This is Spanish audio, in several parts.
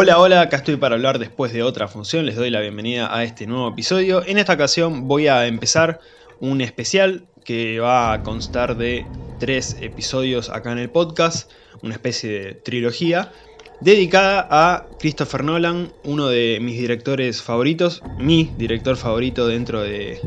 Hola, hola, acá estoy para hablar después de otra función, les doy la bienvenida a este nuevo episodio. En esta ocasión voy a empezar un especial que va a constar de tres episodios acá en el podcast, una especie de trilogía, dedicada a Christopher Nolan, uno de mis directores favoritos, mi director favorito dentro de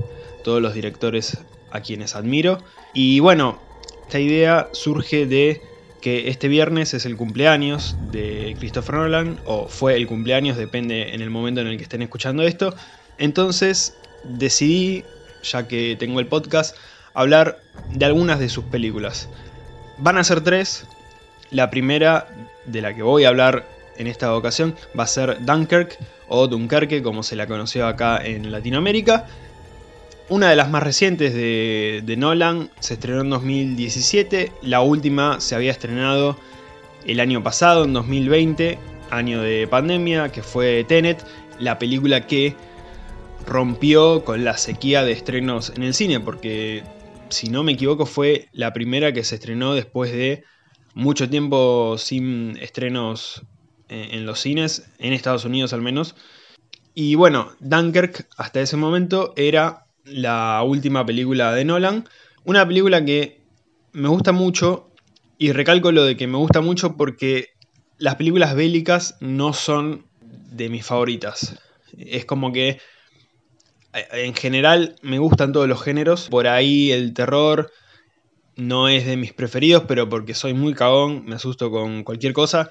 todos los directores a quienes admiro. Y bueno, esta idea surge de que este viernes es el cumpleaños de Christopher Nolan, o fue el cumpleaños, depende en el momento en el que estén escuchando esto. Entonces decidí, ya que tengo el podcast, hablar de algunas de sus películas. Van a ser tres. La primera de la que voy a hablar en esta ocasión va a ser Dunkirk o Dunkerque, como se la conoció acá en Latinoamérica. Una de las más recientes de, Nolan se estrenó en 2017, la última se había estrenado el año pasado, en 2020, año de pandemia, que fue Tenet, la película que rompió con la sequía de estrenos en el cine, porque si no me equivoco fue la primera que se estrenó después de mucho tiempo sin estrenos en los cines, en Estados Unidos al menos. Y bueno, Dunkirk hasta ese momento era la última película de Nolan. Una película que me gusta mucho y recalco lo de que me gusta mucho porque las películas bélicas no son de mis favoritas. Es como que en general me gustan todos los géneros. Por ahí el terror no es de mis preferidos, pero porque soy muy cagón, me asusto con cualquier cosa.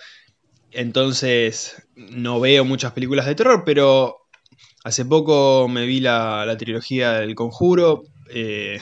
Entonces no veo muchas películas de terror, pero Hace poco me vi la, trilogía del Conjuro. Eh,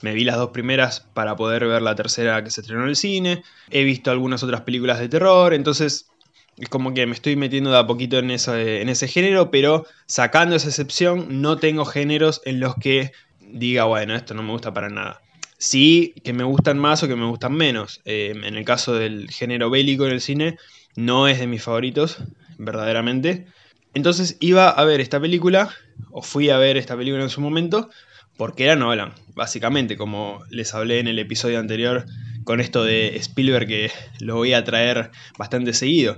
me vi las dos primeras para poder ver la tercera que se estrenó en el cine. He visto algunas otras películas de terror. Entonces es como que me estoy metiendo de a poquito en ese, género. Pero sacando esa excepción, no tengo géneros en los que diga, bueno, esto no me gusta para nada. Sí que me gustan más o que me gustan menos. Eh, en el caso del género bélico en el cine, no es de mis favoritos, verdaderamente. Entonces iba a ver esta película, o fui a ver esta película en su momento, porque era Nolan, básicamente, como les hablé en el episodio anterior con esto de Spielberg que lo voy a traer bastante seguido.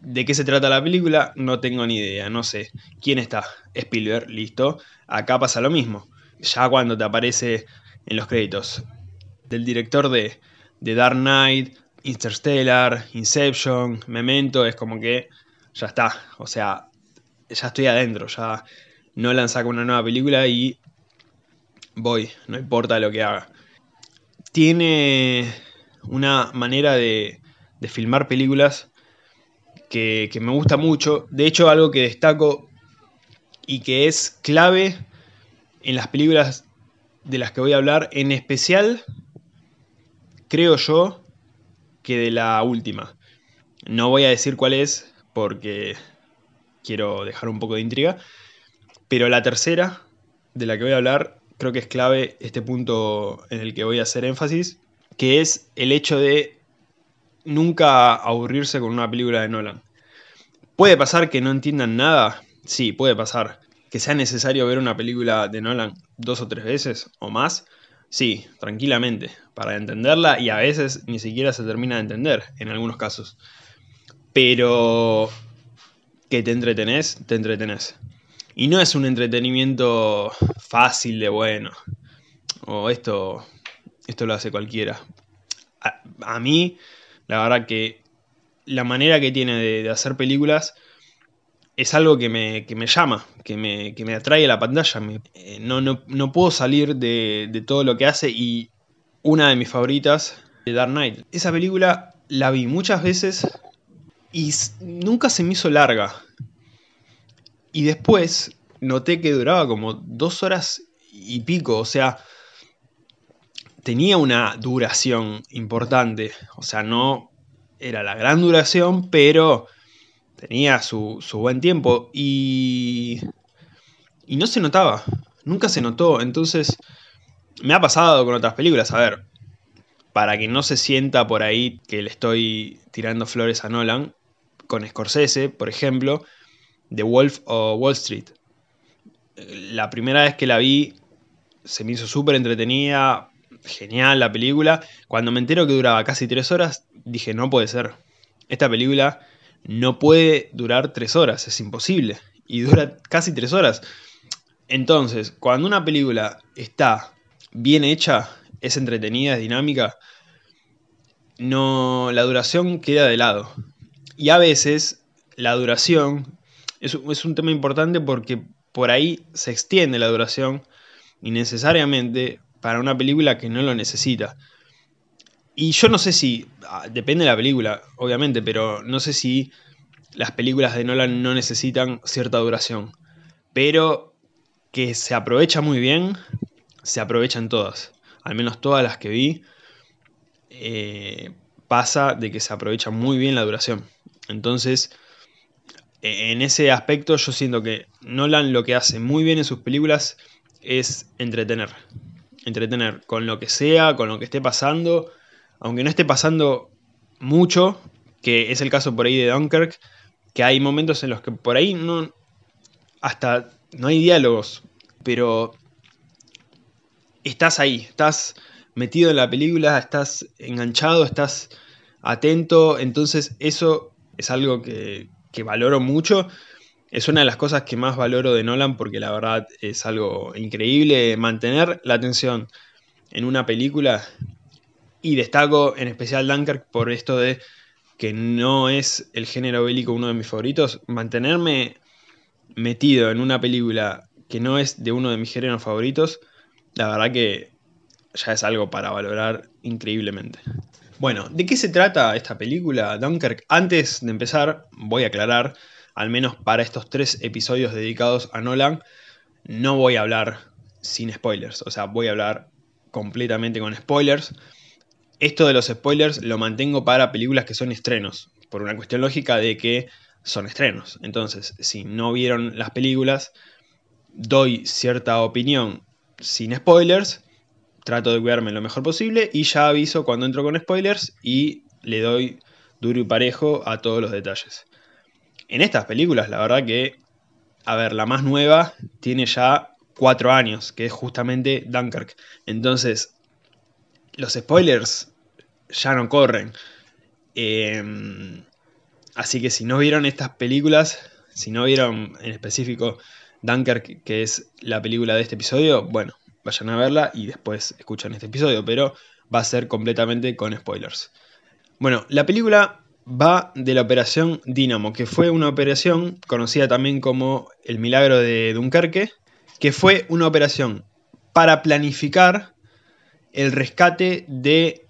¿De qué se trata la película? No tengo ni idea, no sé. ¿Quién está? Spielberg, listo. Acá pasa lo mismo. Ya cuando te aparece en los créditos del director de, de Dark Knight, Interstellar, Inception, Memento, es como que ya está. O sea, ya estoy adentro, ya Nolan saca una nueva película y voy, no importa lo que haga. Tiene una manera de, de filmar películas que, que, me gusta mucho. De hecho, algo que destaco y que es clave en las películas de las que voy a hablar, en especial, creo yo, que de la última. No voy a decir cuál es porque quiero dejar un poco de intriga. Pero la tercera, de la que voy a hablar, creo que es clave este punto en el que voy a hacer énfasis, que es el hecho de nunca aburrirse con una película de Nolan. ¿Puede pasar que no entiendan nada? Sí, puede pasar. ¿Que sea necesario ver una película de Nolan dos o tres veces o más? Sí, tranquilamente, para entenderla y a veces ni siquiera se termina de entender en algunos casos. Pero que te entretenés, te entretenés. Y no es un entretenimiento fácil de bueno. O esto, esto lo hace cualquiera. A, mí, la verdad que la manera que tiene de, hacer películas es algo que me, llama, que me, me, atrae a la pantalla. Eh, no, no, puedo salir de, de todo lo que hace y una de mis favoritas, de Dark Knight. Esa película la vi muchas veces y nunca se me hizo larga. Y después noté que duraba como dos horas y pico, o sea, tenía una duración importante, o sea, no era la gran duración, pero tenía su, su buen tiempo y, y no se notaba, nunca se notó, entonces me ha pasado con otras películas, a ver, para que no se sienta por ahí que le estoy tirando flores a Nolan, con Scorsese, por ejemplo, The Wolf o Wall Street. La primera vez que la vi se me hizo súper entretenida, genial la película. Cuando me entero que duraba casi tres horas, dije, no puede ser. Esta película no puede durar tres horas, es imposible. Y dura casi tres horas. Entonces, cuando una película está bien hecha, es entretenida, es dinámica, no, la duración queda de lado. Y a veces la duración es, es un tema importante porque por ahí se extiende la duración innecesariamente para una película que no lo necesita. Y yo no sé si, ah, depende de la película, obviamente, pero no sé si las películas de Nolan no necesitan cierta duración. Pero que se aprovecha muy bien, se aprovechan todas. Al menos todas las que vi, eh, pasa de que se aprovecha muy bien la duración. Entonces, e, en ese aspecto yo siento que Nolan lo que hace muy bien en sus películas es entretener. Entretener con lo que sea, con lo que esté pasando, aunque no esté pasando mucho, que es el caso por ahí de Dunkirk, que hay momentos en los que por ahí no hasta no hay diálogos, pero estás ahí, estás metido en la película, estás enganchado, estás atento, entonces eso es algo que, que valoro mucho. Es una de las cosas que más valoro de Nolan porque la verdad es algo increíble mantener la atención en una película y destaco en especial Dunkirk por esto de que no es el género bélico uno de mis favoritos. Mantenerme metido en una película que no es de uno de mis géneros favoritos, la verdad que ya es algo para valorar increíblemente. Bueno, ¿de qué se trata esta película, Dunkirk? Antes de empezar, voy a aclarar, al menos para estos tres episodios dedicados a Nolan, no voy a hablar sin spoilers, o sea, voy a hablar completamente con spoilers. Esto de los spoilers lo mantengo para películas que son estrenos, por una cuestión lógica de que son estrenos. Entonces, si no vieron las películas, doy cierta opinión sin spoilers trato de cuidarme lo mejor posible y ya aviso cuando entro con spoilers y le doy duro y parejo a todos los detalles. En estas películas, la verdad que, a ver, la más nueva tiene ya cuatro años, que es justamente Dunkirk. Entonces, los spoilers ya no corren. Em, así que si no vieron estas películas, si no vieron en específico Dunkirk, que es la película de este episodio, bueno, vayan a verla y después escuchan este episodio, pero va a ser completamente con spoilers. Bueno, la película va de la operación Dynamo, que fue una operación conocida también como el milagro de Dunkerque, que fue una operación para planificar el rescate de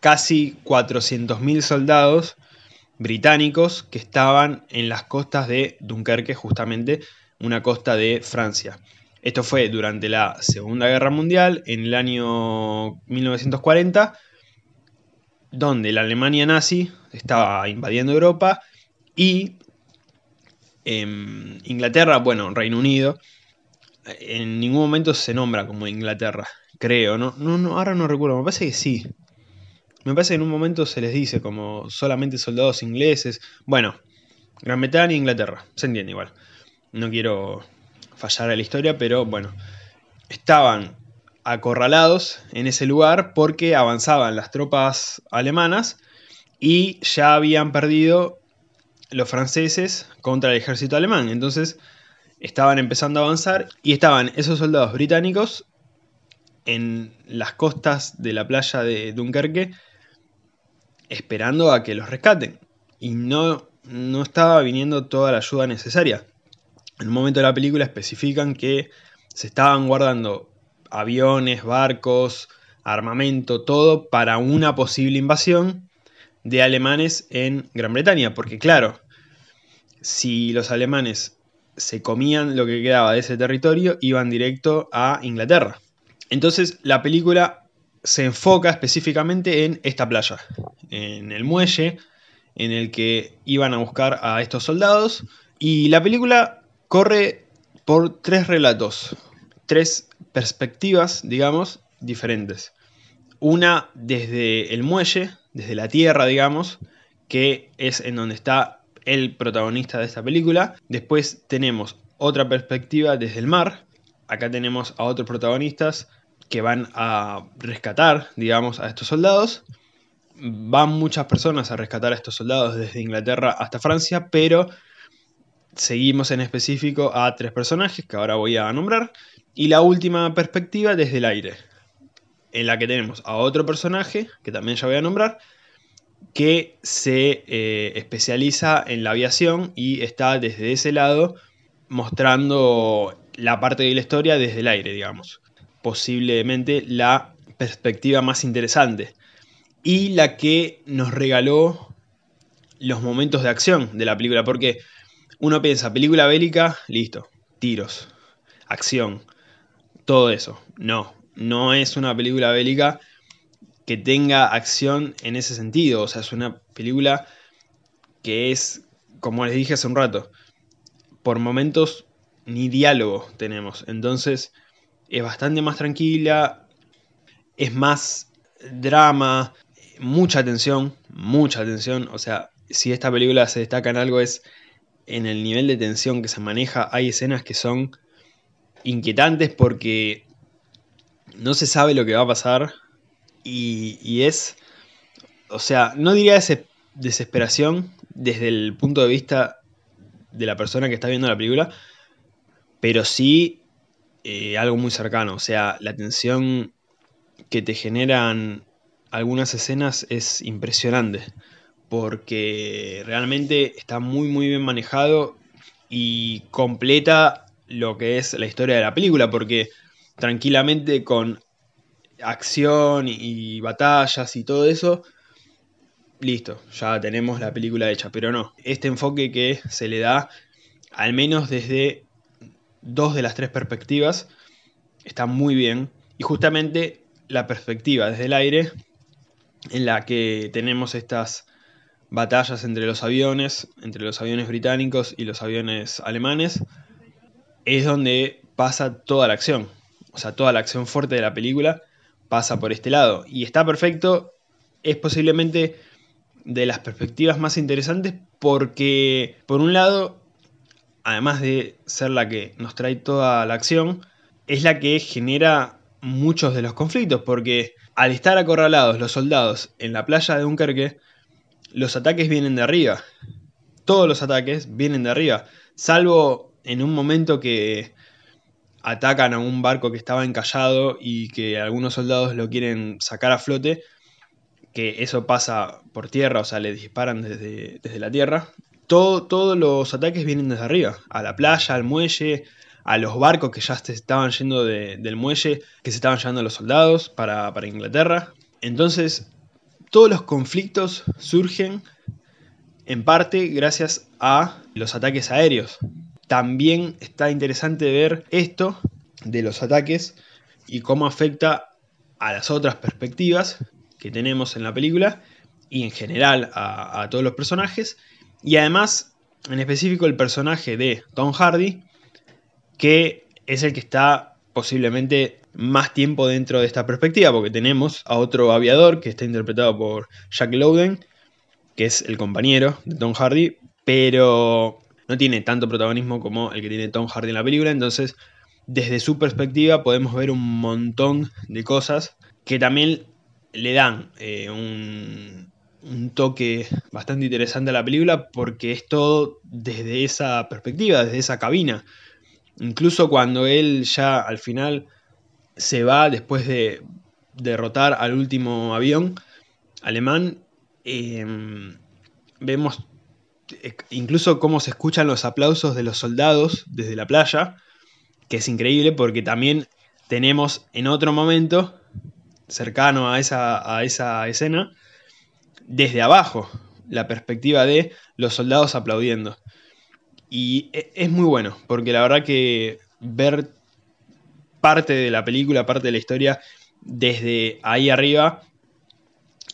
casi 400.000 soldados británicos que estaban en las costas de Dunkerque, justamente una costa de Francia. Esto fue durante la Segunda Guerra Mundial, en el año 1940, donde la Alemania nazi estaba invadiendo Europa y Inglaterra, bueno, Reino Unido, en ningún momento se nombra como Inglaterra, creo, ¿no? No, no, ahora no recuerdo, me parece que sí. Me parece que en un momento se les dice como solamente soldados ingleses. Bueno, Gran Bretaña e Inglaterra, se entiende igual. No quiero fallar la historia, pero bueno, estaban acorralados en ese lugar porque avanzaban las tropas alemanas y ya habían perdido los franceses contra el ejército alemán. Entonces estaban empezando a avanzar y estaban esos soldados británicos en las costas de la playa de Dunkerque esperando a que los rescaten. Y no, no estaba viniendo toda la ayuda necesaria en un momento de la película especifican que se estaban guardando aviones, barcos, armamento, todo para una posible invasión de alemanes en Gran Bretaña. Porque claro, si los alemanes se comían lo que quedaba de ese territorio, iban directo a Inglaterra. Entonces la película se enfoca específicamente en esta playa, en el muelle en el que iban a buscar a estos soldados. Y la película corre por tres relatos, tres perspectivas, digamos, diferentes. Una desde el muelle, desde la tierra, digamos, que es en donde está el protagonista de esta película. Después tenemos otra perspectiva desde el mar. Acá tenemos a otros protagonistas que van a rescatar, digamos, a estos soldados. van muchas personas a rescatar a estos soldados desde Inglaterra hasta Francia, pero seguimos en específico a tres personajes que ahora voy a nombrar. Y la última perspectiva desde el aire, en la que tenemos a otro personaje, que también ya voy a nombrar, que se eh, especializa en la aviación y está desde ese lado mostrando la parte de la historia desde el aire, digamos. Posiblemente la perspectiva más interesante y la que nos regaló los momentos de acción de la película, porque uno piensa, película bélica, listo, tiros, acción, todo eso. No, no es una película bélica que tenga acción en ese sentido, o sea, es una película que es, como les dije hace un rato, por momentos ni diálogo tenemos, entonces es bastante más tranquila, es más drama, mucha atención, mucha atención. O sea, si esta película se destaca en algo es en el nivel de tensión que se maneja. Hay escenas que son inquietantes porque no se sabe lo que va a pasar y, es, o sea, no diría desesperación desde el punto de vista de la persona que está viendo la película, pero sí eh, algo muy cercano. O sea, la tensión que te generan algunas escenas es impresionante. Porque realmente está muy muy bien manejado y completa lo que es la historia de la película. Porque tranquilamente con acción y batallas y todo eso, listo, ya tenemos la película hecha. Pero no, este enfoque que se le da, al menos desde dos de las tres perspectivas, está muy bien. Y justamente la perspectiva desde el aire, en la que tenemos estas batallas entre los aviones, entre los aviones británicos y los aviones alemanes, es donde pasa toda la acción. O sea, toda la acción fuerte de la película pasa por este lado. Y está perfecto, es posiblemente de las perspectivas más interesantes porque, por un lado, además de ser la que nos trae toda la acción, es la que genera muchos de los conflictos, porque al estar acorralados los soldados en la playa de Dunkerque, los ataques vienen de arriba. Todos los ataques vienen de arriba, salvo en un momento que atacan a un barco que estaba encallado y que algunos soldados lo quieren sacar a flote, que eso pasa por tierra, o sea, le disparan desde, desde la tierra. Todo, todos los ataques vienen desde arriba, a la playa, al muelle, a los barcos que ya se estaban yendo del muelle, que se estaban llevando los soldados para, Inglaterra. Entonces, todos los conflictos surgen en parte gracias a los ataques aéreos. También está interesante ver esto de los ataques y cómo afecta a las otras perspectivas que tenemos en la película y en general a, todos los personajes. Y además, en específico, el personaje de Tom Hardy que es el que está posiblemente más tiempo dentro de esta perspectiva, porque tenemos a otro aviador que está interpretado por Jack Lowden, que es el compañero de Tom Hardy, pero no tiene tanto protagonismo como el que tiene Tom Hardy en la película, entonces desde su perspectiva podemos ver un montón de cosas que también le dan eh, un, un toque bastante interesante a la película porque es todo desde esa perspectiva, desde esa cabina. Incluso cuando él ya al final se va después de derrotar al último avión alemán, em, vemos eh, incluso cómo se escuchan los aplausos de los soldados desde la playa, que es increíble porque también tenemos en otro momento, cercano a esa, a esa escena, desde abajo, la perspectiva de los soldados aplaudiendo. Y e, es muy bueno, porque la verdad que ver parte de la película, parte de la historia, desde ahí arriba,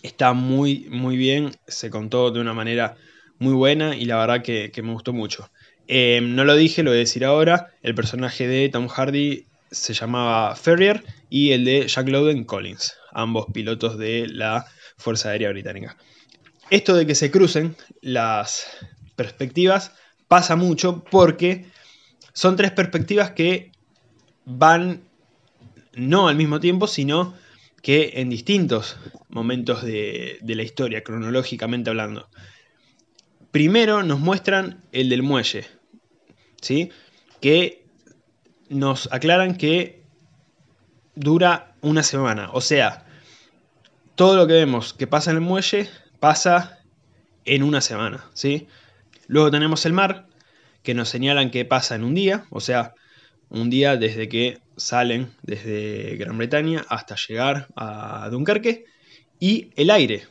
está muy, muy bien. Se contó de una manera muy buena y la verdad que, me gustó mucho. Em, no lo dije, lo voy a decir ahora. El personaje de Tom Hardy se llamaba Ferrier y el de Jack Lowden Collins, ambos pilotos de la Fuerza Aérea Británica. Esto de que se crucen las perspectivas pasa mucho porque son tres perspectivas que van no al mismo tiempo, sino que en distintos momentos de, de la historia, cronológicamente hablando. Primero nos muestran el del muelle, ¿sí? que nos aclaran que dura una semana. O sea, todo lo que vemos que pasa en el muelle pasa en una semana. ¿sí? Luego tenemos el mar, que nos señalan que pasa en un día, o sea, un día desde que salen desde Gran Bretaña hasta llegar a Dunkerque, y el aire,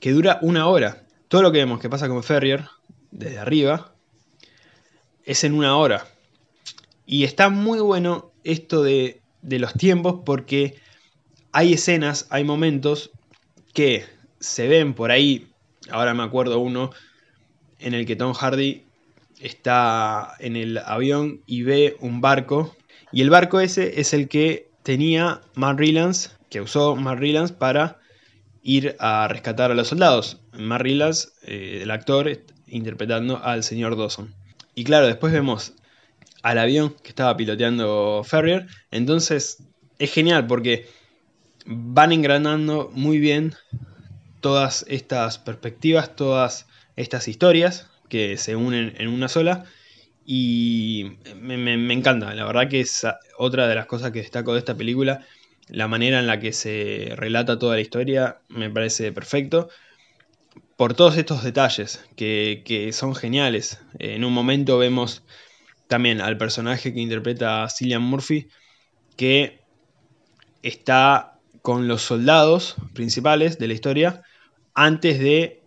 que dura una hora. Todo lo que vemos que pasa con Ferrier, desde arriba, es en una hora. Y está muy bueno esto de, de los tiempos porque hay escenas, hay momentos que se ven por ahí, ahora me acuerdo uno, en el que Tom Hardy está en el avión y ve un barco. Y el barco ese es el que tenía Matt que usó Matt para ir a rescatar a los soldados. Matt eh, el actor, interpretando al señor Dawson. Y claro, después vemos al avión que estaba piloteando Ferrier. Entonces es genial porque van engranando muy bien todas estas perspectivas, todas estas historias que se unen en una sola. Y me, encanta, la verdad que es otra de las cosas que destaco de esta película. La manera en la que se relata toda la historia me parece perfecto. Por todos estos detalles que, que son geniales. En un momento vemos también al personaje que interpreta a Cillian Murphy, que está con los soldados principales de la historia antes de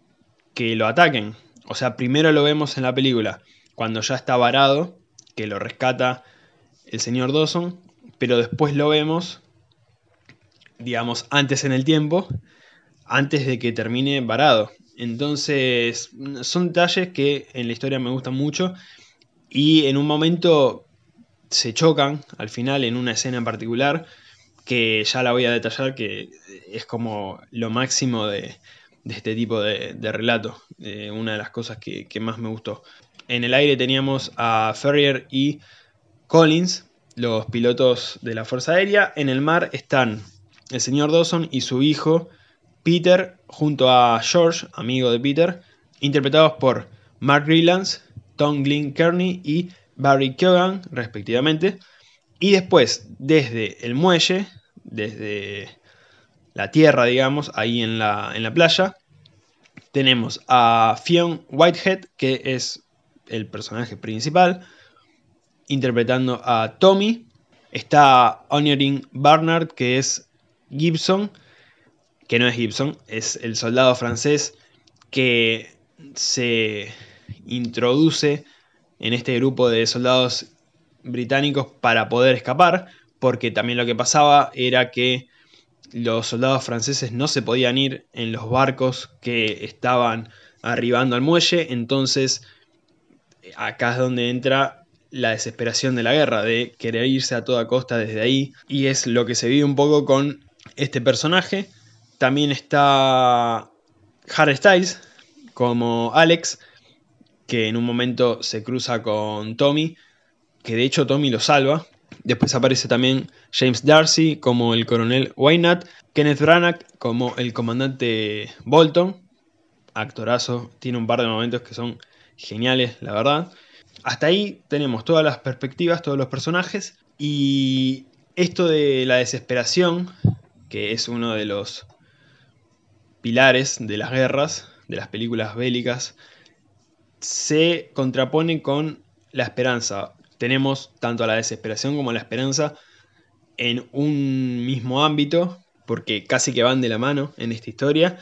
que lo ataquen. O sea, primero lo vemos en la película, cuando ya está varado, que lo rescata el señor Dawson, pero después lo vemos, digamos, antes en el tiempo, antes de que termine varado. Entonces, son detalles que en la historia me gustan mucho y en un momento se chocan al final en una escena en particular que ya la voy a detallar que es como lo máximo de, de este tipo de, relato. Una de las cosas que, más me gustó. En el aire teníamos a Ferrier y Collins, los pilotos de la Fuerza Aérea. En el mar están el señor Dawson y su hijo Peter, junto a George, amigo de Peter, interpretados por Mark Rylance, Tom Glynn Kearney y Barry Keoghan, respectivamente. Y después, desde el muelle, desde la tierra, digamos, ahí en la, en la playa. Tenemos a Fionn Whitehead, que es el personaje principal, interpretando a Tommy. Está Honoring Barnard, que es Gibson, que no es Gibson, es el soldado francés que se introduce en este grupo de soldados británicos para poder escapar, porque también lo que pasaba era que los soldados franceses no se podían ir en los barcos que estaban arribando al muelle, entonces acá es donde entra la desesperación de la guerra, de querer irse a toda costa desde ahí, y es lo que se vive un poco con este personaje. También está Harry Styles como Alex, que en un momento se cruza con Tommy, que de hecho Tommy lo salva, Después aparece también James Darcy como el coronel Wynat, Kenneth Branagh como el comandante Bolton, actorazo, tiene un par de momentos que son geniales, la verdad. Hasta ahí tenemos todas las perspectivas, todos los personajes y esto de la desesperación, que es uno de los pilares de las guerras, de las películas bélicas, se contrapone con la esperanza tenemos tanto la desesperación como la esperanza en un mismo ámbito, porque casi que van de la mano en esta historia.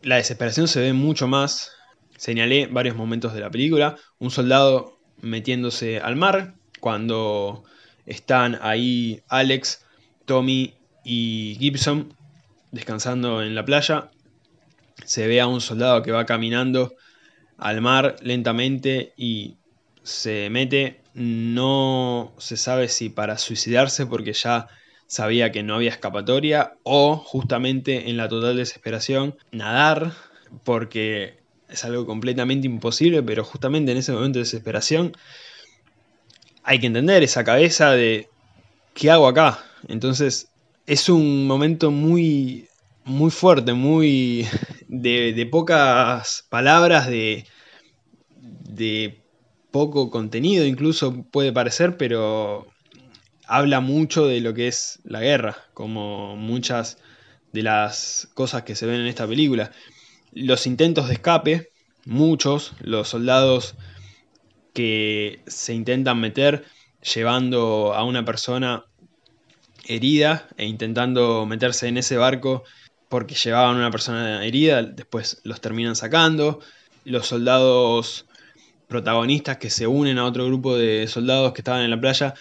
La desesperación se ve mucho más. Señalé varios momentos de la película. Un soldado metiéndose al mar cuando están ahí Alex, Tommy y Gibson descansando en la playa. Se ve a un soldado que va caminando al mar lentamente y se mete no se sabe si para suicidarse porque ya sabía que no había escapatoria o justamente en la total desesperación nadar porque es algo completamente imposible, pero justamente en ese momento de desesperación hay que entender esa cabeza de ¿qué hago acá? Entonces es un momento muy, muy fuerte, muy de, pocas palabras, de, de poco contenido incluso puede parecer, pero habla mucho de lo que es la guerra, como muchas de las cosas que se ven en esta película. Los intentos de escape, muchos, los soldados que se intentan meter llevando a una persona herida e intentando meterse en ese barco porque llevaban a una persona herida, después los terminan sacando. Los soldados protagonistas que se unen a otro grupo de soldados que estaban en la playa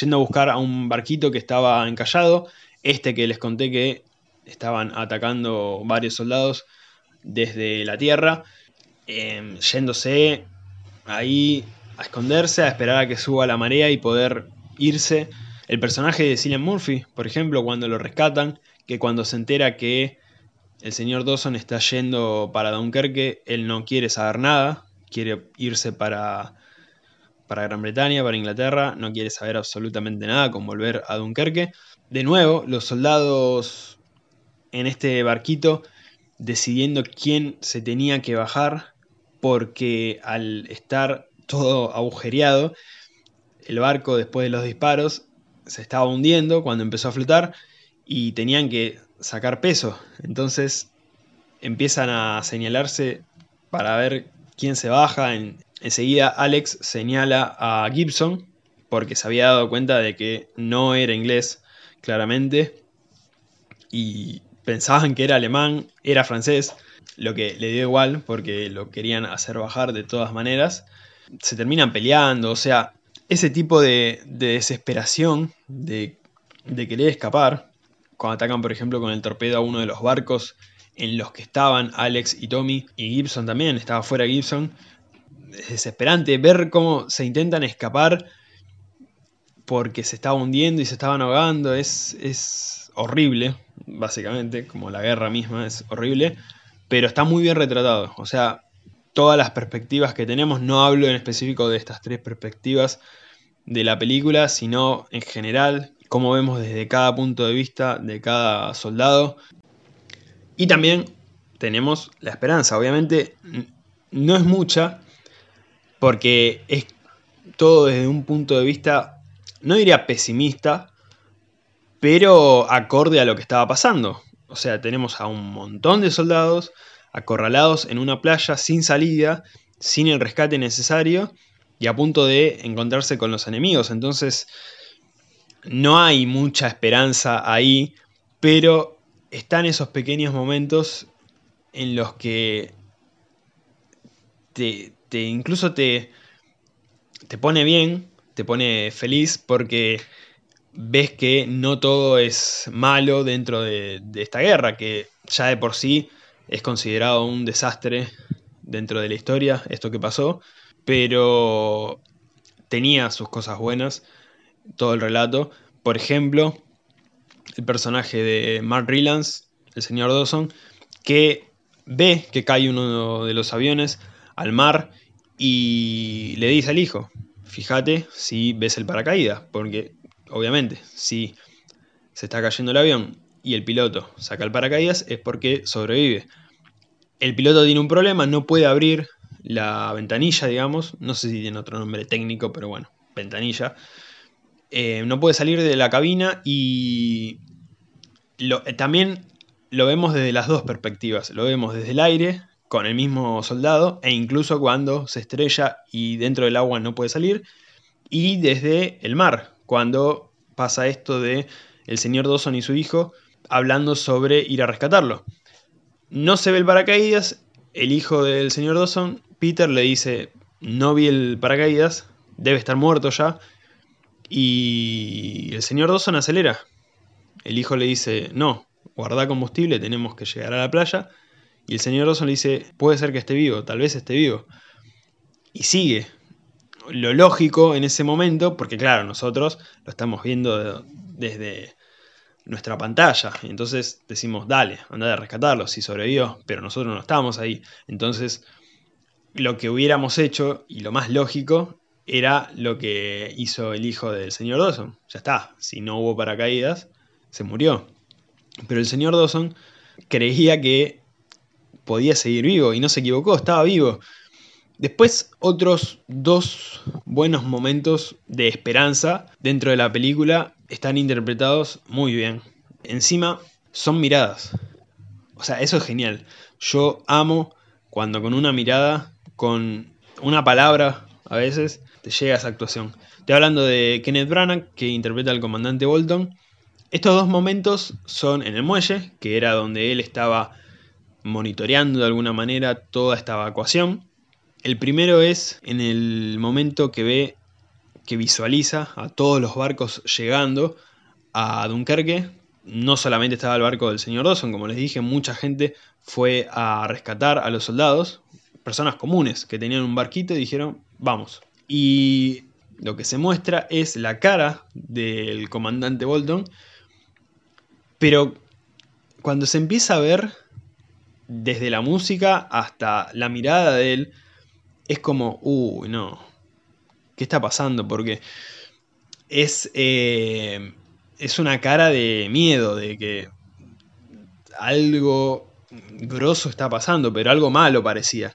yendo a buscar a un barquito que estaba encallado. Este que les conté que estaban atacando varios soldados desde la tierra, em, yéndose ahí a esconderse, a esperar a que suba la marea y poder irse. El personaje de Cillian Murphy, por ejemplo, cuando lo rescatan, que cuando se entera que el señor Dawson está yendo para Dunkerque, él no quiere saber nada, quiere irse para, para Gran Bretaña, para Inglaterra, no quiere saber absolutamente nada con volver a Dunkerque. De nuevo, los soldados en este barquito decidiendo quién se tenía que bajar, porque al estar todo agujereado, el barco después de los disparos se estaba hundiendo cuando empezó a flotar y tenían que sacar peso. Entonces empiezan a señalarse para ver quién se baja. En, enseguida Alex señala a Gibson porque se había dado cuenta de que no era inglés claramente y pensaban que era alemán, era francés, lo que le dio igual porque lo querían hacer bajar de todas maneras. Se terminan peleando, o sea, ese tipo de, desesperación, de, de querer escapar, cuando atacan, por ejemplo, con el torpedo a uno de los barcos en los que estaban Alex y Tommy, y Gibson también, estaba fuera Gibson. Es desesperante ver cómo se intentan escapar porque se estaba hundiendo y se estaban ahogando. Es, es horrible, básicamente, como la guerra misma es horrible, pero está muy bien retratado. O sea, todas las perspectivas que tenemos, no hablo en específico de estas tres perspectivas de la película, sino en general cómo vemos desde cada punto de vista de cada soldado. Y también tenemos la esperanza, obviamente no es mucha, porque es todo desde un punto de vista, no diría pesimista, pero acorde a lo que estaba pasando. O sea, tenemos a un montón de soldados acorralados en una playa sin salida, sin el rescate necesario y a punto de encontrarse con los enemigos. Entonces, no hay mucha esperanza ahí, pero están esos pequeños momentos en los que te, incluso te, te pone bien, te pone feliz porque ves que no todo es malo dentro de, de, esta guerra, que ya de por sí es considerado un desastre dentro de la historia, esto que pasó, pero tenía sus cosas buenas todo el relato. Por ejemplo, el personaje de Mark Rylance, el señor Dawson, que ve que cae uno de los aviones al mar y le dice al hijo, fíjate si ves el paracaídas, porque obviamente si se está cayendo el avión y el piloto saca el paracaídas es porque sobrevive. El piloto tiene un problema, no puede abrir la ventanilla, digamos, no sé si tiene otro nombre técnico, pero bueno, ventanilla. Eh, no puede salir de la cabina y eh, también lo vemos desde las dos perspectivas. Lo vemos desde el aire con el mismo soldado e incluso cuando se estrella y dentro del agua no puede salir. Y desde el mar, cuando pasa esto de el señor Dawson y su hijo hablando sobre ir a rescatarlo. No se ve el paracaídas, el hijo del señor Dawson, Peter, le dice, no vi el paracaídas, debe estar muerto ya, y el señor Dawson acelera. El hijo le dice, no, guarda combustible, tenemos que llegar a la playa. Y el señor Dawson le dice, puede ser que esté vivo, tal vez esté vivo. Y sigue. Lo lógico en ese momento, porque claro, nosotros lo estamos viendo desde nuestra pantalla. Entonces decimos, dale, anda a rescatarlo, si sobrevivió, pero nosotros no estamos ahí. Entonces, lo que hubiéramos hecho, y lo más lógico, era lo que hizo el hijo del señor Dawson. Ya está, si no hubo paracaídas, se murió. Pero el señor Dawson creía que podía seguir vivo y no se equivocó, estaba vivo. Después otros dos buenos momentos de esperanza dentro de la película están interpretados muy bien. Encima son miradas. O sea, eso es genial. Yo amo cuando con una mirada, con una palabra a veces, te llega esa actuación. Estoy hablando de Kenneth Branagh, que interpreta al comandante Bolton. Estos dos momentos son en el muelle, que era donde él estaba monitoreando de alguna manera toda esta evacuación. El primero es en el momento que ve, que visualiza a todos los barcos llegando a Dunkerque. No solamente estaba el barco del señor Dawson, como les dije, mucha gente fue a rescatar a los soldados, personas comunes que tenían un barquito y dijeron, vamos. Y lo que se muestra es la cara del comandante Bolton, pero cuando se empieza a ver desde la música hasta la mirada de él, es como, uy, no, ¿qué está pasando? Porque es, eh, es una cara de miedo, de que algo grosso está pasando, pero algo malo parecía.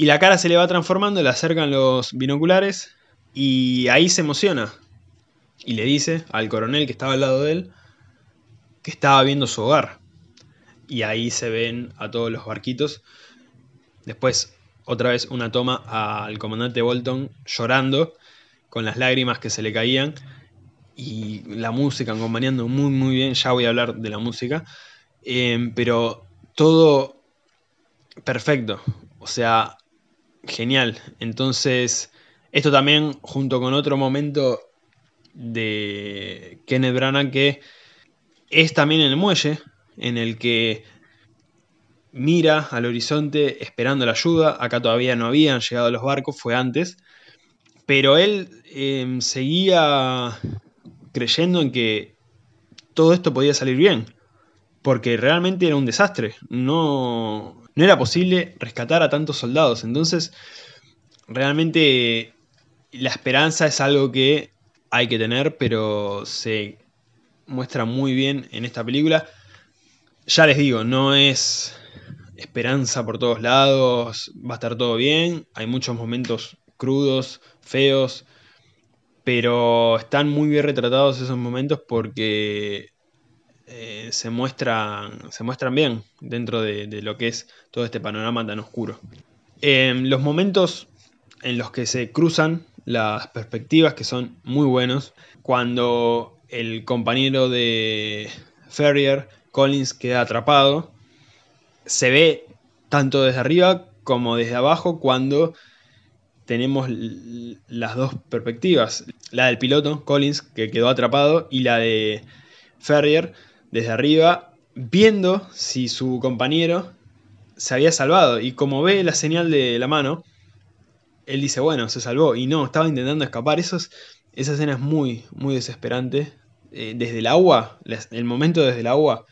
Y la cara se le va transformando, le acercan los binoculares y ahí se emociona. Y le dice al coronel que estaba al lado de él que estaba viendo su hogar. Y ahí se ven a todos los barquitos. Después otra vez una toma al comandante Bolton llorando con las lágrimas que se le caían y la música acompañando muy muy bien, ya voy a hablar de la música, em, pero todo perfecto, o sea, genial. Entonces, esto también junto con otro momento de Kenneth Branagh que es también en el muelle, en el que mira al horizonte esperando la ayuda. Acá todavía no habían llegado los barcos, fue antes. Pero él em, seguía creyendo en que todo esto podía salir bien. Porque realmente era un desastre. No, no era posible rescatar a tantos soldados. Entonces, realmente la esperanza es algo que hay que tener, pero se muestra muy bien en esta película. Ya les digo, no es esperanza por todos lados, va a estar todo bien, hay muchos momentos crudos, feos, pero están muy bien retratados esos momentos porque eh, se, muestran, se muestran bien dentro de, lo que es todo este panorama tan oscuro. Em, los momentos en los que se cruzan las perspectivas que son muy buenos, cuando el compañero de Ferrier, Collins, queda atrapado, se ve tanto desde arriba como desde abajo cuando tenemos las dos perspectivas. La del piloto, Collins, que quedó atrapado, y la de Ferrier, desde arriba, viendo si su compañero se había salvado. Y como ve la señal de la mano, él dice, bueno, se salvó. Y no, estaba intentando escapar. esa escena es muy, muy desesperante. Eh, desde el agua, el momento desde el agua,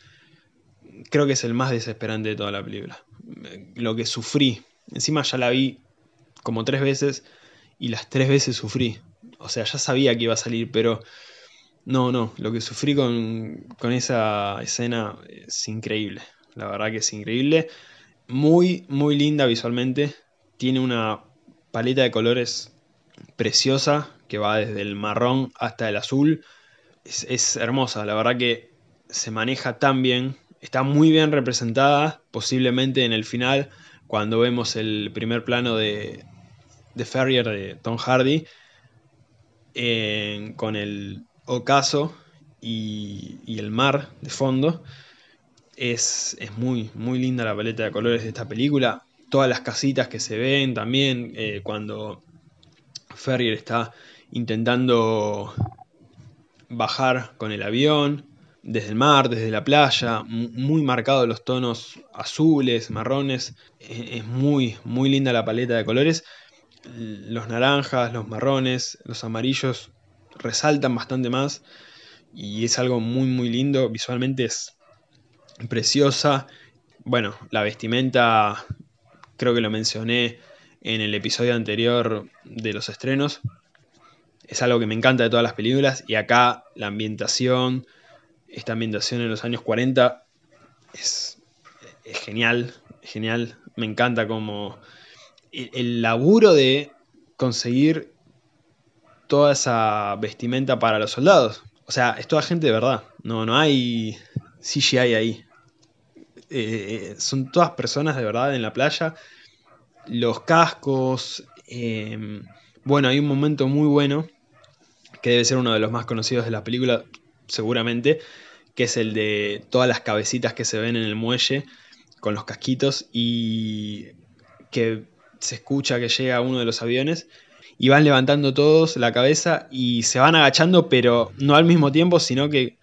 creo que es el más desesperante de toda la película. Lo que sufrí. Encima ya la vi como tres veces y las tres veces sufrí. O sea, ya sabía que iba a salir, pero no, no, lo que sufrí con, con esa escena es increíble. La verdad que es increíble. Muy, muy linda visualmente. Tiene una paleta de colores preciosa que va desde el marrón hasta el azul. Es, hermosa, la verdad que se maneja tan bien está muy bien representada, posiblemente en el final, cuando vemos el primer plano de, de Ferrier de Tom Hardy, con el ocaso y, el mar de fondo. Es, muy, muy linda la paleta de colores de esta película. Todas las casitas que se ven también eh, cuando Ferrier está intentando bajar con el avión desde el mar, desde la playa, muy marcados los tonos azules, marrones, e-, es muy, muy linda la paleta de colores. Los naranjas, los marrones, los amarillos resaltan bastante más y es algo muy, muy lindo. Visualmente es preciosa. Bueno, la vestimenta, creo que lo mencioné en el episodio anterior de los estrenos. Es algo que me encanta de todas las películas y acá la ambientación, esta ambientación en los años 40 es, genial, genial. Me encanta como el, laburo de conseguir toda esa vestimenta para los soldados. O sea, es toda gente de verdad. No, no hay CGI ahí. Eh, son todas personas de verdad en la playa. Los cascos. Em, bueno, hay un momento muy bueno. Que debe ser uno de los más conocidos de la película, seguramente. Que es el de todas las cabecitas que se ven en el muelle. Con los casquitos. Y que se escucha que llega uno de los aviones y van levantando todos la cabeza y se van agachando, pero no al mismo tiempo, sino que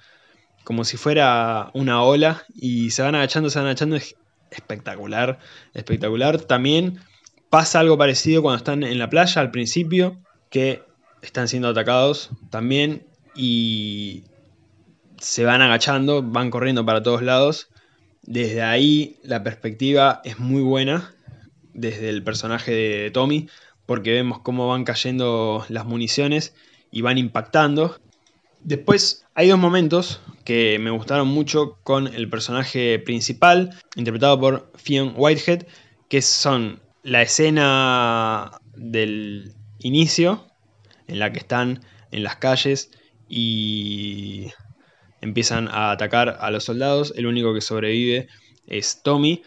como si fuera una ola y se van agachando, se van agachando, es espectacular, espectacular. También pasa algo parecido cuando están en la playa al principio, que están siendo atacados también y se van agachando, van corriendo para todos lados. Desde ahí la perspectiva es muy buena desde el personaje de Tommy, porque vemos cómo van cayendo las municiones y van impactando. Después hay dos momentos que me gustaron mucho con el personaje principal, interpretado por Fionn Whitehead, que son la escena del inicio, en la que están en las calles y empiezan a atacar a los soldados. El único que sobrevive es Tommy,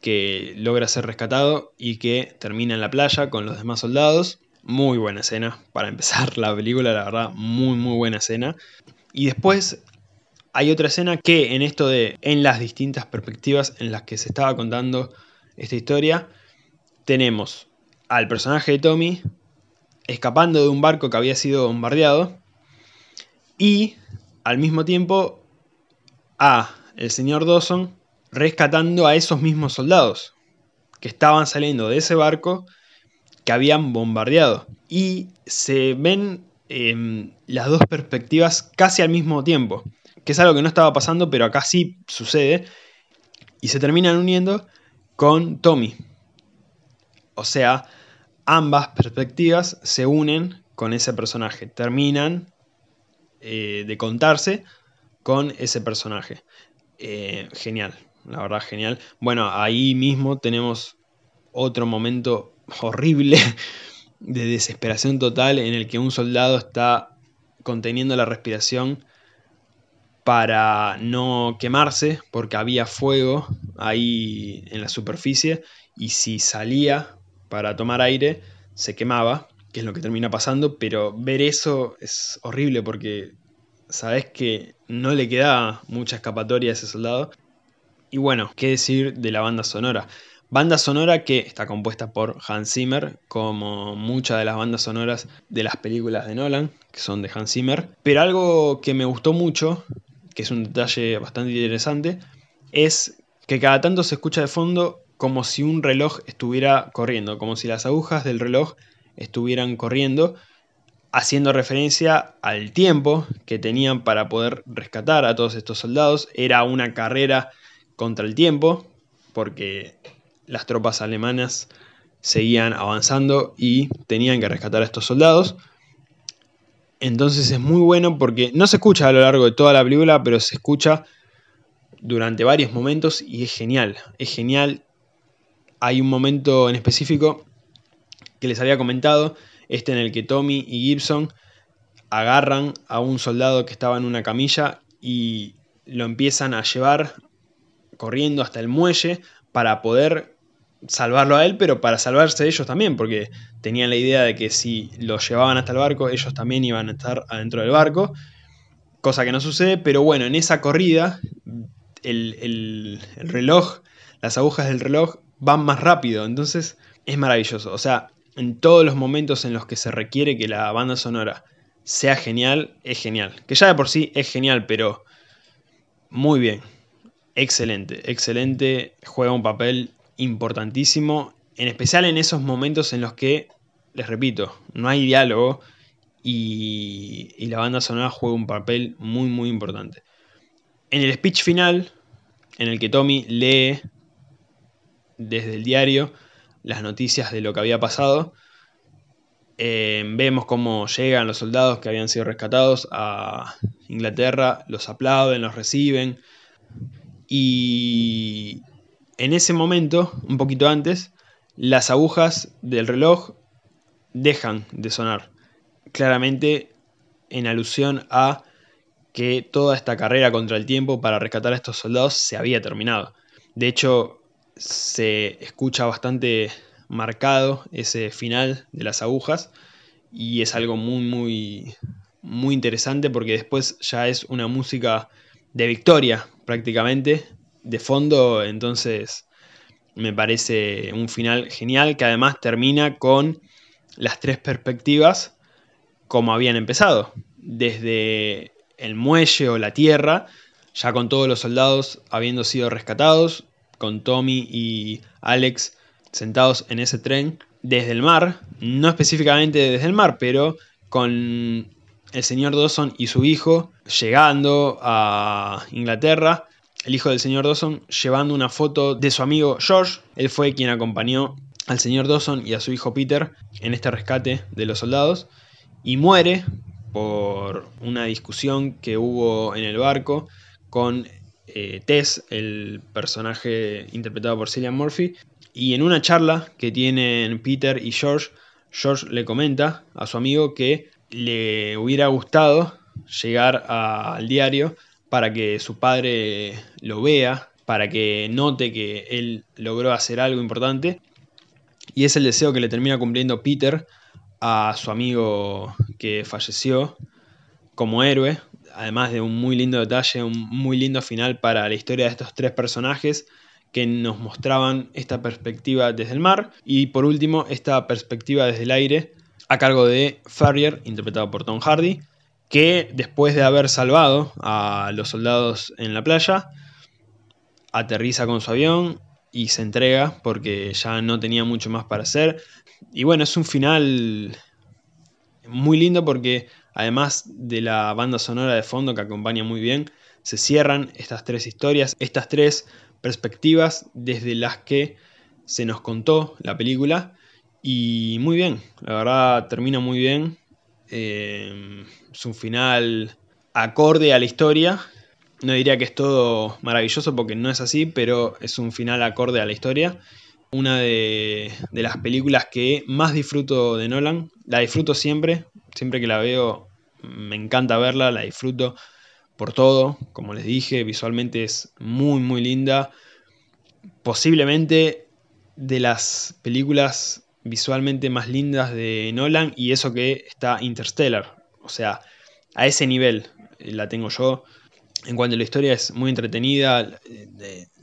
que logra ser rescatado y que termina en la playa con los demás soldados. Muy buena escena para empezar la película, la verdad, muy muy buena escena. Y después hay otra escena que en esto de en las distintas perspectivas en las que se estaba contando esta historia, tenemos al personaje de Tommy escapando de un barco que había sido bombardeado y al mismo tiempo a el señor Dawson rescatando a esos mismos soldados que estaban saliendo de ese barco que habían bombardeado. Y se ven em, las dos perspectivas casi al mismo tiempo, que es algo que no estaba pasando, pero acá sí sucede, y se terminan uniendo con Tommy. O sea, ambas perspectivas se unen con ese personaje, terminan eh, de contarse con ese personaje. Eh, genial, la verdad genial. Bueno, ahí mismo tenemos otro momento horrible de desesperación total en el que un soldado está conteniendo la respiración para no quemarse porque había fuego ahí en la superficie y si salía para tomar aire se quemaba, que es lo que termina pasando, pero ver eso es horrible porque sabes que no le queda mucha escapatoria a ese soldado y bueno, qué decir de la banda sonora. Banda sonora que está compuesta por Hans Zimmer, como muchas de las bandas sonoras de las películas de Nolan, que son de Hans Zimmer. Pero algo que me gustó mucho, que es un detalle bastante interesante, es que cada tanto se escucha de fondo como si un reloj estuviera corriendo, como si las agujas del reloj estuvieran corriendo, haciendo referencia al tiempo que tenían para poder rescatar a todos estos soldados. Era una carrera contra el tiempo, porque las tropas alemanas seguían avanzando y tenían que rescatar a estos soldados. Entonces es muy bueno porque no se escucha a lo largo de toda la película, pero se escucha durante varios momentos y es genial, es genial. Hay un momento en específico que les había comentado, este en el que Tommy y Gibson agarran a un soldado que estaba en una camilla y lo empiezan a llevar corriendo hasta el muelle para poder salvarlo a él, pero para salvarse ellos también, porque tenían la idea de que si lo llevaban hasta el barco, ellos también iban a estar adentro del barco, cosa que no sucede, pero bueno, en esa corrida el, reloj, las agujas del reloj van más rápido, entonces es maravilloso, o sea, en todos los momentos en los que se requiere que la banda sonora sea genial, es genial, que ya de por sí es genial, pero muy bien, excelente, excelente, juega un papel importantísimo, en especial en esos momentos en los que, les repito, no hay diálogo y, la banda sonora juega un papel muy, muy importante. En el speech final, en el que Tommy lee desde el diario las noticias de lo que había pasado, Eh, vemos cómo llegan los soldados que habían sido rescatados a Inglaterra, los aplauden, los reciben. Y en ese momento, un poquito antes, las agujas del reloj dejan de sonar. Claramente en alusión a que toda esta carrera contra el tiempo para rescatar a estos soldados se había terminado. De hecho, se escucha bastante marcado ese final de las agujas y es algo muy muy muy interesante porque después ya es una música de victoria prácticamente de fondo, entonces me parece un final genial que además termina con las tres perspectivas como habían empezado, desde el muelle o la tierra, ya con todos los soldados habiendo sido rescatados, con Tommy y Alex sentados en ese tren desde el mar, no específicamente desde el mar, pero con el señor Dawson y su hijo llegando a Inglaterra, el hijo del señor Dawson llevando una foto de su amigo George, él fue quien acompañó al señor Dawson y a su hijo Peter en este rescate de los soldados y muere por una discusión que hubo en el barco con eh, Tess, el personaje interpretado por Cillian Murphy, y en una charla que tienen Peter y George, George le comenta a su amigo que le hubiera gustado llegar al diario para que su padre lo vea, para que note que él logró hacer algo importante. Y es el deseo que le termina cumpliendo Peter a su amigo que falleció como héroe, además de un muy lindo detalle, un muy lindo final para la historia de estos tres personajes que nos mostraban esta perspectiva desde el mar y por último esta perspectiva desde el aire a cargo de Farrier, interpretado por Tom Hardy, que después de haber salvado a los soldados en la playa, aterriza con su avión y se entrega porque ya no tenía mucho más para hacer. Y bueno, es un final muy lindo porque además de la banda sonora de fondo que acompaña muy bien, se cierran estas tres historias, estas tres perspectivas desde las que se nos contó la película. Y muy bien, la verdad termina muy bien. Eh, es un final acorde a la historia. No diría que es todo maravilloso porque no es así, pero es un final acorde a la historia. Una de, de las películas que más disfruto de Nolan. La disfruto siempre, siempre que la veo me encanta verla, la disfruto por todo, como les dije, visualmente es muy muy linda. Posiblemente de las películas visualmente más lindas de Nolan y eso que está Interstellar. O sea, a ese nivel la tengo yo. En cuanto a la historia es muy entretenida,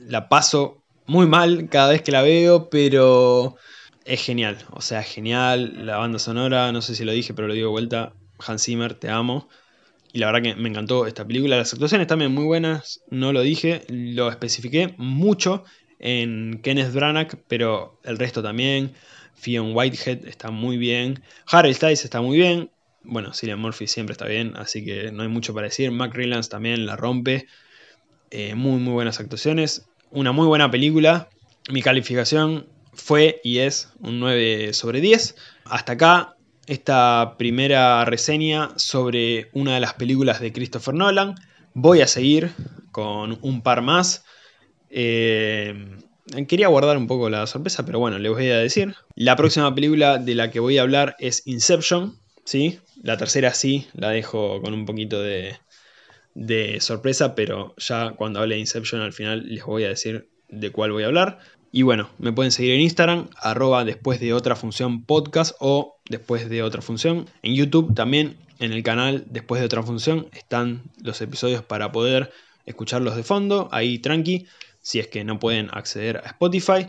la paso muy mal cada vez que la veo, pero es genial. O sea, genial. La banda sonora, no sé si lo dije, pero lo digo de vuelta. Hans Zimmer, te amo. Y la verdad que me encantó esta película. Las actuaciones también muy buenas, no lo dije, lo especifiqué mucho en Kenneth Branagh, pero el resto también. Fionn Whitehead está muy bien. Harry Styles está muy bien. Bueno, Cillian Murphy siempre está bien, así que no hay mucho para decir. Mac Rylance también la rompe. Eh, muy, muy buenas actuaciones. Una muy buena película. Mi calificación fue y es un 9 sobre 10. Hasta acá esta primera reseña sobre una de las películas de Christopher Nolan. Voy a seguir con un par más. Eh, quería guardar un poco la sorpresa, pero bueno, les voy a decir. La próxima película de la que voy a hablar es Inception. ¿sí? La tercera sí, la dejo con un poquito de, de sorpresa, pero ya cuando hable de Inception al final les voy a decir de cuál voy a hablar. Y bueno, me pueden seguir en Instagram, arroba después de otra función podcast o después de otra función. En YouTube también, en el canal después de otra función, están los episodios para poder escucharlos de fondo, ahí tranqui, si es que no pueden acceder a Spotify.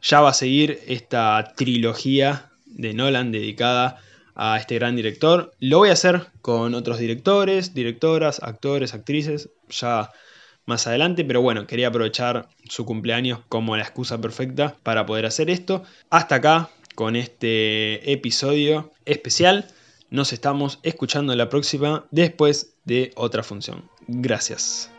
Ya va a seguir esta trilogía de Nolan dedicada a este gran director. Lo voy a hacer con otros directores, directoras, actores, actrices. Ya más adelante, pero bueno, quería aprovechar su cumpleaños como la excusa perfecta para poder hacer esto. Hasta acá con este episodio especial. Nos estamos escuchando la próxima después de otra función. Gracias.